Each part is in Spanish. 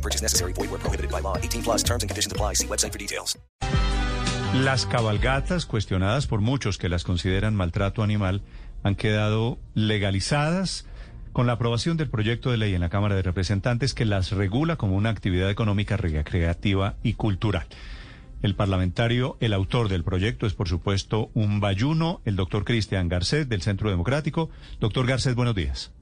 No purchase necessary. Void where prohibited by law. 18 plus terms and conditions apply. See website for details. Las cabalgatas, cuestionadas por muchos que las consideran maltrato animal, han quedado legalizadas con la aprobación del proyecto de ley en la Cámara de Representantes que las regula como una actividad económica recreativa y cultural. El parlamentario, el autor del proyecto es, por supuesto, un bayuno, el doctor Cristian Garcet del Centro Democrático. Doctor Garcet, buenos días.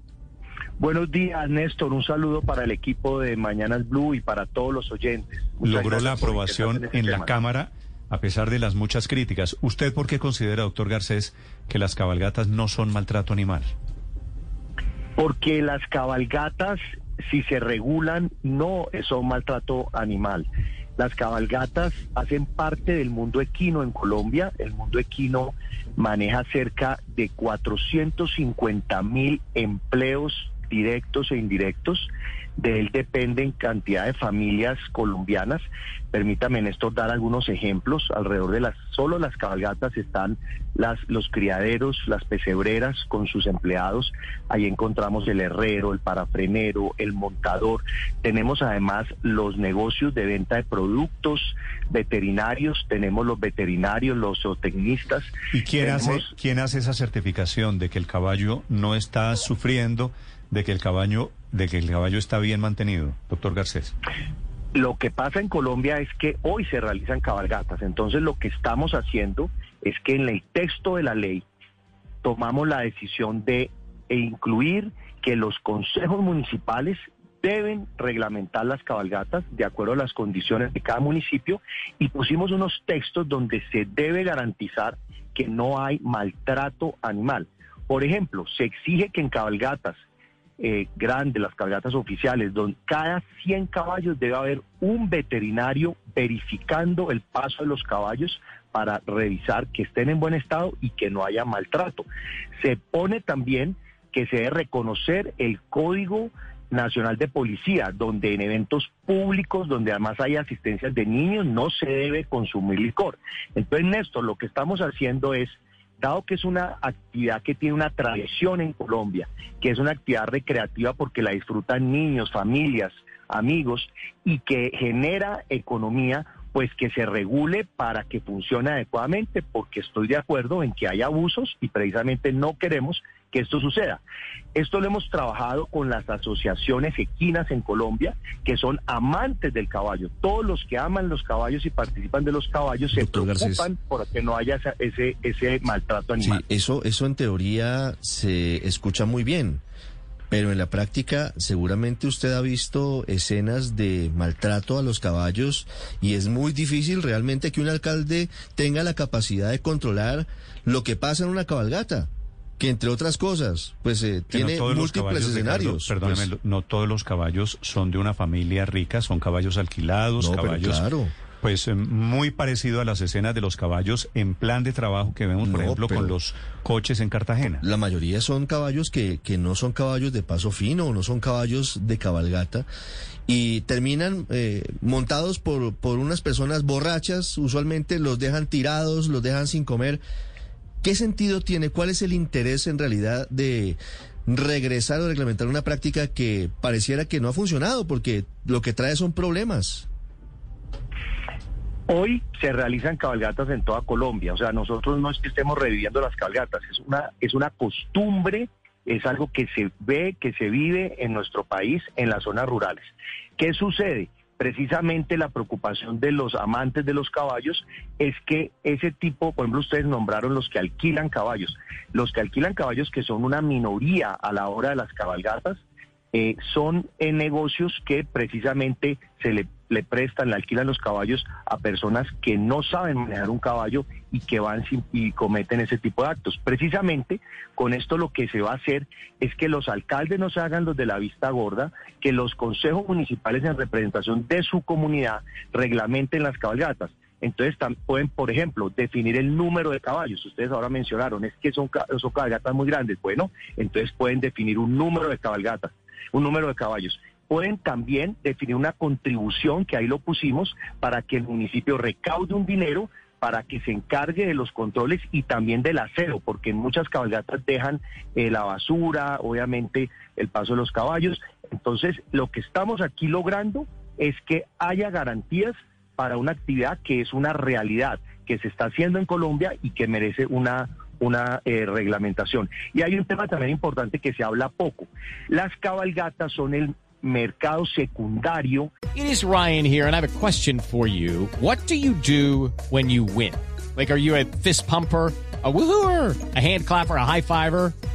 Buenos días, Néstor. Un saludo para el equipo de Mañanas Blue y para todos los oyentes. Muchas Logró la aprobación en la este tema. Cámara a pesar de las muchas críticas. ¿Usted por qué considera, doctor Garcés, que las cabalgatas no son maltrato animal? Porque las cabalgatas, si se regulan, no son maltrato animal. Las cabalgatas hacen parte del mundo equino en Colombia. El mundo equino maneja cerca de 450 mil empleos directos e indirectos. De él dependen cantidad de familias colombianas. Permítame, Néstor, dar algunos ejemplos. Alrededor de las, solo las cabalgatas están las, los criaderos, las pesebreras con sus empleados. Ahí encontramos el herrero, el parafrenero, el montador. Tenemos además los negocios de venta de productos veterinarios. Tenemos los veterinarios, los zootecnistas. ¿Y quién hace, quién hace esa certificación de que el caballo no está sufriendo, de que el caballo, de que el caballo está bien mantenido, doctor Garcés? Lo que pasa en Colombia es que hoy se realizan cabalgatas. Entonces lo que estamos haciendo es que en el texto de la ley tomamos la decisión de e incluir que los consejos municipales deben reglamentar las cabalgatas de acuerdo a las condiciones de cada municipio y pusimos unos textos donde se debe garantizar que no hay maltrato animal. Por ejemplo, se exige que en cabalgatas eh, grandes, las cabalgatas oficiales, donde cada 100 caballos debe haber un veterinario verificando el paso de los caballos para revisar que estén en buen estado y que no haya maltrato. Se pone también que se debe reconocer el código nacional de policía, donde en eventos públicos, donde además hay asistencias de niños, no se debe consumir licor. Entonces, Néstor, lo que estamos haciendo es dado que es una actividad que tiene una tradición en Colombia, que es una actividad recreativa porque la disfrutan niños, familias, amigos y que genera economía, pues que se regule para que funcione adecuadamente, porque estoy de acuerdo en que hay abusos y precisamente no queremos que esto suceda. Esto lo hemos trabajado con las asociaciones equinas en Colombia, que son amantes del caballo. Todos los que aman los caballos y participan de los caballos se Doctor preocupan por que no haya ese, ese maltrato Sí, animal. eso, eso en teoría se escucha muy bien, pero en la práctica seguramente usted ha visto escenas de maltrato a los caballos y es muy difícil realmente que un alcalde tenga la capacidad de controlar lo que pasa en una cabalgata, que entre otras cosas, pues eh, no tiene múltiples caballos, Ricardo, escenarios. perdóneme, pues. no todos los caballos son de una familia rica, son caballos alquilados, No, caballos... claro. Pues eh, muy parecido a las escenas de los caballos en plan de trabajo que vemos, por No, ejemplo, con los coches en Cartagena. La mayoría son caballos que, que no son caballos de paso fino, o no son caballos de cabalgata, y terminan eh, montados por, por unas personas borrachas, usualmente los dejan tirados, los dejan sin comer. ¿Qué sentido tiene? ¿Cuál es el interés en realidad de regresar o reglamentar una práctica que pareciera que no ha funcionado? Porque lo que trae son problemas. Hoy se realizan cabalgatas en toda Colombia, o sea, nosotros no es que estemos reviviendo las cabalgatas, es una, es una costumbre, es algo que se ve, que se vive en nuestro país, en las zonas rurales. ¿Qué sucede? Precisamente la preocupación de los amantes de los caballos es que ese tipo, por ejemplo, ustedes nombraron los que alquilan caballos, los que alquilan caballos que son una minoría a la hora de las cabalgatas, eh, son eh, negocios que precisamente se le, le prestan, le alquilan los caballos a personas que no saben manejar un caballo y que van sin- y cometen ese tipo de actos. Precisamente con esto lo que se va a hacer es que los alcaldes no se hagan los de la vista gorda, que los consejos municipales en representación de su comunidad reglamenten las cabalgatas. Entonces pueden, por ejemplo, definir el número de caballos. Ustedes ahora mencionaron, es que son cabalgatas muy grandes. Bueno, entonces pueden definir un número de cabalgatas, un número de caballos. Pueden también definir una contribución, que ahí lo pusimos, para que el municipio recaude un dinero para que se encargue de los controles y también del aseo, porque en muchas cabalgatas dejan eh, la basura, obviamente el paso de los caballos. Entonces, lo que estamos aquí logrando es que haya garantías para una actividad que es una realidad, que se está haciendo en Colombia y que merece una, una eh, reglamentación. Y hay un tema también importante que se habla poco. Las cabalgatas son el mercado secundario It is Ryan here, and I have a question for you. What do you do when you win? Like, are you a fist pumper? A woohooer, a hand clapper, a high fiver.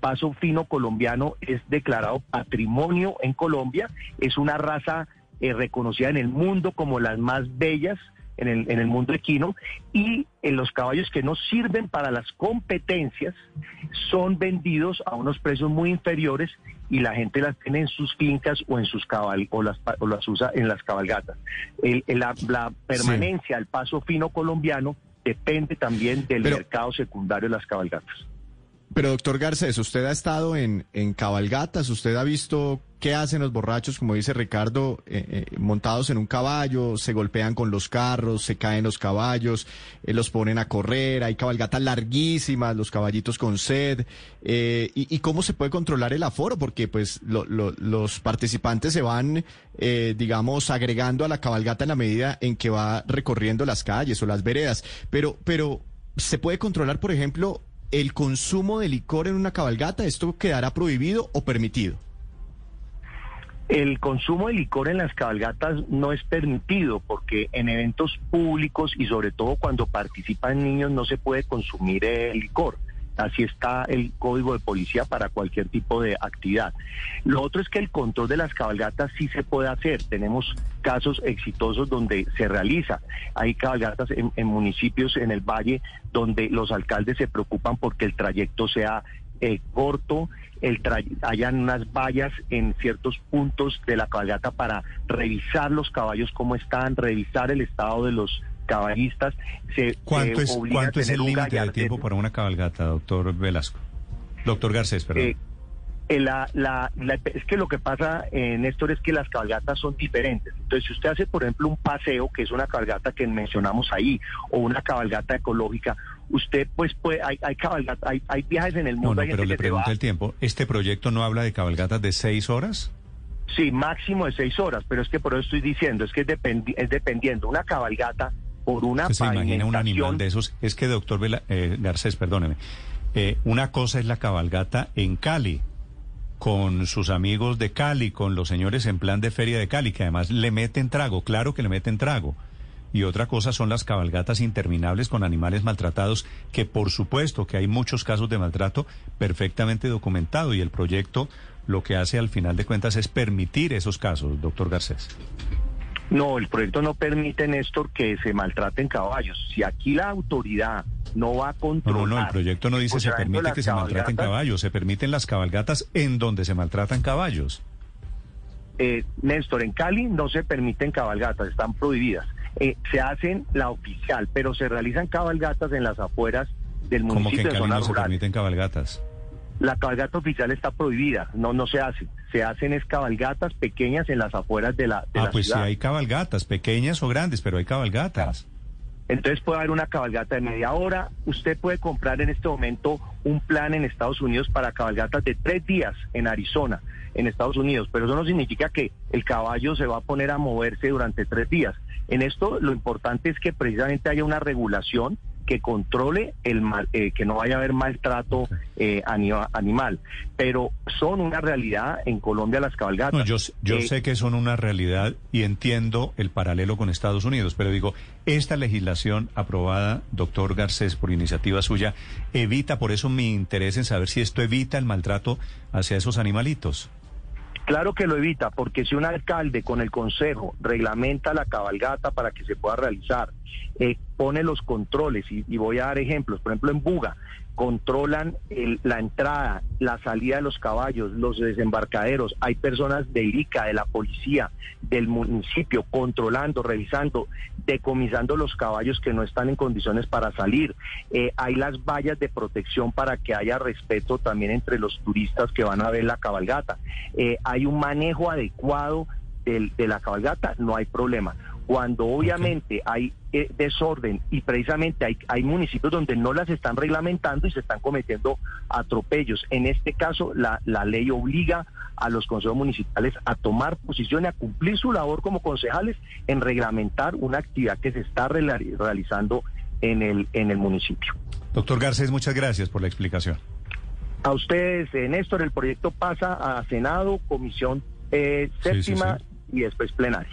Paso fino colombiano es declarado patrimonio en Colombia, es una raza eh, reconocida en el mundo como las más bellas en el, en el mundo equino y en los caballos que no sirven para las competencias son vendidos a unos precios muy inferiores y la gente las tiene en sus fincas o en sus cabal o las, o las usa en las cabalgatas. El- el- la, la permanencia al paso fino colombiano depende también del Pero- mercado secundario de las cabalgatas. Pero doctor Garcés, usted ha estado en, en cabalgatas, usted ha visto qué hacen los borrachos, como dice Ricardo, eh, eh, montados en un caballo, se golpean con los carros, se caen los caballos, eh, los ponen a correr, hay cabalgatas larguísimas, los caballitos con sed, y, cómo se puede controlar el aforo, porque pues lo- lo- los participantes se van, digamos, agregando a la cabalgata en la medida en que va recorriendo las calles o las veredas, pero, pero se puede controlar, por ejemplo, el consumo de licor en una cabalgata, ¿esto quedará prohibido o permitido? El consumo de licor en las cabalgatas no es permitido porque en eventos públicos y sobre todo cuando participan niños no se puede consumir eh, licor. Así está el código de policía para cualquier tipo de actividad. Lo otro es que el control de las cabalgatas sí se puede hacer. Tenemos casos exitosos donde se realiza. Hay cabalgatas en, en municipios en el valle donde los alcaldes se preocupan porque el trayecto sea eh, corto, el hayan unas vallas en ciertos puntos de la cabalgata para revisar los caballos cómo están, revisar el estado de los caballistas. Se, ¿Cuánto es, obliga a cuánto es tener el límite de tiempo para una cabalgata, doctor Velasco? Doctor Garcés, perdón. Eh, eh, la- la- la- es que lo que pasa, eh, Néstor, es que las cabalgatas son diferentes. Entonces, si usted hace, por ejemplo, un paseo, que es una cabalgata que mencionamos ahí, o una cabalgata ecológica, usted pues puede, hay, hay cabalgata, hay, hay viajes en el no, mundo. no, hay pero gente le que pregunto el tiempo. ¿Este proyecto no habla de cabalgatas de seis horas? Sí, máximo de seis horas, pero es que por eso estoy diciendo, es que es, dependi- es dependiendo. Una cabalgata por una ¿Usted se imagina un animal de esos? Es que, doctor Vela- eh, Garcés, perdóneme. eh, una cosa es la cabalgata en Cali, con sus amigos de Cali, con los señores en plan de feria de Cali, que además le meten trago, claro que le meten trago. Y otra cosa son las cabalgatas interminables con animales maltratados, que por supuesto que hay muchos casos de maltrato perfectamente documentado y el proyecto lo que hace al final de cuentas es permitir esos casos, doctor Garcés. No, el proyecto no permite, Néstor, que se maltraten caballos. Si aquí la autoridad no va a controlar... no, no, el proyecto no dice se permite que se maltraten caballos, se permiten las cabalgatas en donde se maltratan caballos. eh, Néstor, en Cali no se permiten cabalgatas, están prohibidas. Eh, se hacen la oficial, pero se realizan cabalgatas en las afueras del Como que municipio en Cali no se permiten cabalgatas. La cabalgata oficial está prohibida, no no se hace. Se hacen es cabalgatas pequeñas en las afueras de la, de Ah, la pues sí ciudad. hay cabalgatas, pequeñas o grandes, pero hay cabalgatas. Entonces puede haber una cabalgata de media hora. Usted puede comprar en este momento un plan en Estados Unidos para cabalgatas de tres días en Arizona, en Estados Unidos. Pero eso no significa que el caballo se va a poner a moverse durante tres días. En esto lo importante es que precisamente haya una regulación que controle el mal, eh, que no vaya a haber maltrato eh, anima- animal. Pero son una realidad en Colombia las cabalgatas. No, yo yo Eh, sé que son una realidad y entiendo el paralelo con Estados Unidos, pero digo, esta legislación aprobada, doctor Garcés, por iniciativa suya, evita, por eso mi interés en saber si esto evita el maltrato hacia esos animalitos. Claro que lo evita, porque si un alcalde con el consejo reglamenta la cabalgata para que se pueda realizar, eh, pone los controles, y, y voy a dar ejemplos, por ejemplo en Buga, controlan el- la entrada, la salida de los caballos, los desembarcaderos, hay personas de IRICA, de la policía, del municipio, controlando, revisando, decomisando los caballos que no están en condiciones para salir, Eh, hay las vallas de protección para que haya respeto también entre los turistas que van a ver la cabalgata, Eh, hay un manejo adecuado de la cabalgata, no hay problema. Cuando obviamente hay eh, desorden y precisamente hay, hay municipios donde no las están reglamentando y se están cometiendo atropellos. En este caso, la, la ley obliga a los consejos municipales a tomar posición y a cumplir su labor como concejales en reglamentar una actividad que se está realizando en el, en el municipio. Doctor Garcés, muchas gracias por la explicación. A ustedes, eh, Néstor, el proyecto pasa a Senado, Comisión eh, Sí, sí, Séptima sí. y después plenaria.